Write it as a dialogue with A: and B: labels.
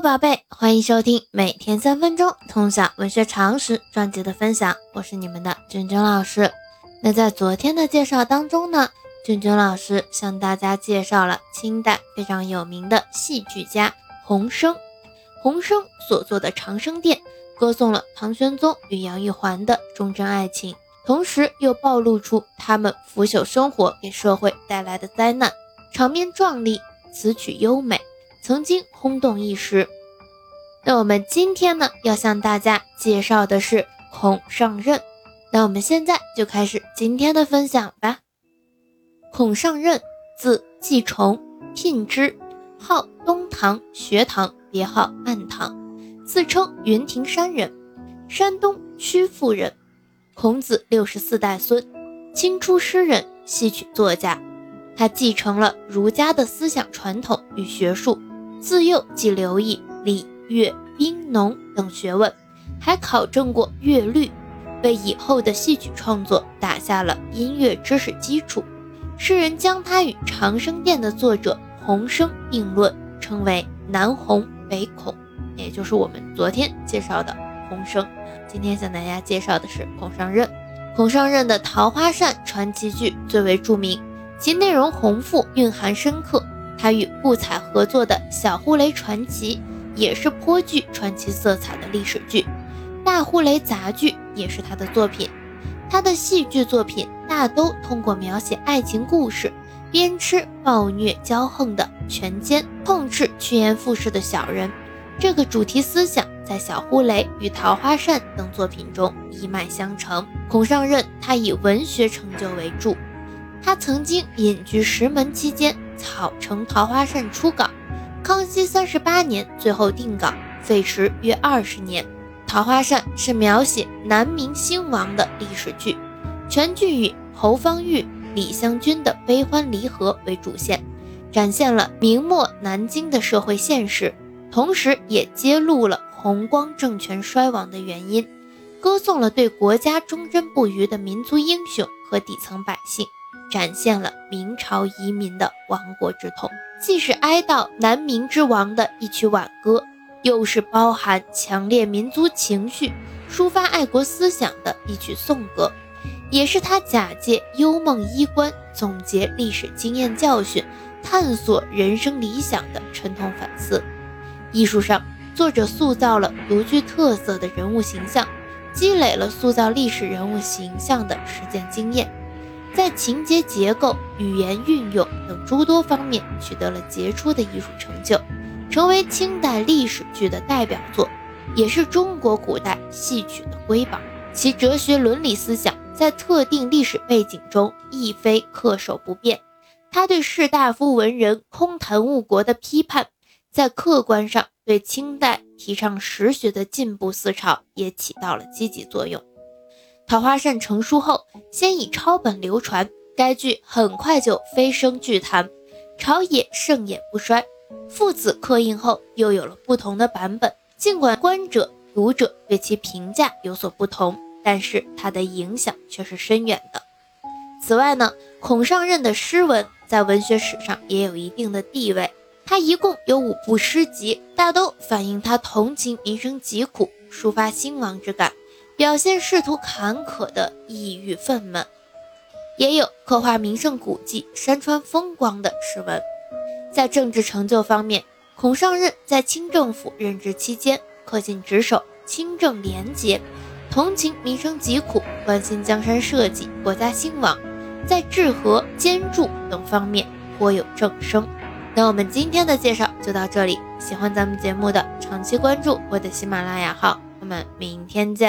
A: 宝贝，欢迎收听每天三分钟通晓文学常识专辑的分享，我是你们的君君老师。那在昨天的介绍当中呢，君君老师向大家介绍了清代非常有名的戏剧家洪升。洪升所作的《长生殿》，歌颂了唐玄宗与杨玉环的忠贞爱情，同时又暴露出他们腐朽生活给社会带来的灾难，场面壮丽，词曲优美。曾经轰动一时。那我们今天呢，要向大家介绍的是孔尚任。那我们现在就开始今天的分享吧。孔尚任，字季崇，聘之，号东堂、学堂，别号暗堂，自称云亭山人，山东曲阜人。孔子六十四代孙，清初诗人、戏曲作家。他继承了儒家的思想传统与学术。自幼即留意礼乐兵农等学问，还考证过乐律，为以后的戏曲创作打下了音乐知识基础。世人将他与《长生殿》的作者洪升并论，称为南洪北孔，也就是我们昨天介绍的洪升。今天向大家介绍的是孔尚任。孔尚任的《桃花扇》传奇剧最为著名，其内容宏富，蕴含深刻。他与顾彩合作的《小呼雷传奇》也是颇具传奇色彩的历史剧，《大呼雷杂剧》也是他的作品。他的戏剧作品大都通过描写爱情故事，鞭笞暴虐骄横的权奸，痛斥趋炎附势的小人，这个主题思想在《小呼雷》与《桃花扇》等作品中一脉相承。孔尚任他以文学成就为著，他曾经隐居石门期间。草城《桃花扇》初稿，康熙三十八年最后定稿，费时约二十年。《桃花扇》是描写南明兴亡的历史剧，全剧以侯方域、李香君的悲欢离合为主线，展现了明末南京的社会现实，同时也揭露了弘光政权衰亡的原因，歌颂了对国家忠贞不渝的民族英雄和底层百姓。展现了明朝遗民的亡国之痛，既是哀悼南明之亡的一曲挽歌，又是包含强烈民族情绪、抒发爱国思想的一曲颂歌，也是他假借幽梦衣冠，总结历史经验教训，探索人生理想的沉痛反思。艺术上，作者塑造了独具特色的人物形象，积累了塑造历史人物形象的实践经验。在情节结构、语言运用等诸多方面取得了杰出的艺术成就，成为清代历史剧的代表作，也是中国古代戏曲的瑰宝。其哲学伦理思想在特定历史背景中亦非恪守不变。他对士大夫文人空谈误国的批判，在客观上对清代提倡实学的进步思潮也起到了积极作用。《桃花扇》成书后，先以抄本流传，该剧很快就飞升剧坛，朝野盛演不衰。父子刻印后，又有了不同的版本。尽管观者、读者对其评价有所不同，但是它的影响却是深远的。此外呢，孔尚任的诗文在文学史上也有一定的地位。他一共有五部诗集，大都反映他同情民生疾苦，抒发兴亡之感。表现仕途坎坷的抑郁愤懑，也有刻画名胜古迹、山川风光的诗文。在政治成就方面，孔尚任在清政府任职期间恪尽职守、清正廉洁，同情民生疾苦，关心江山社稷、国家兴亡，在治和、兼助等方面颇有政声。那我们今天的介绍就到这里，喜欢咱们节目的，长期关注我的喜马拉雅号。我们明天见。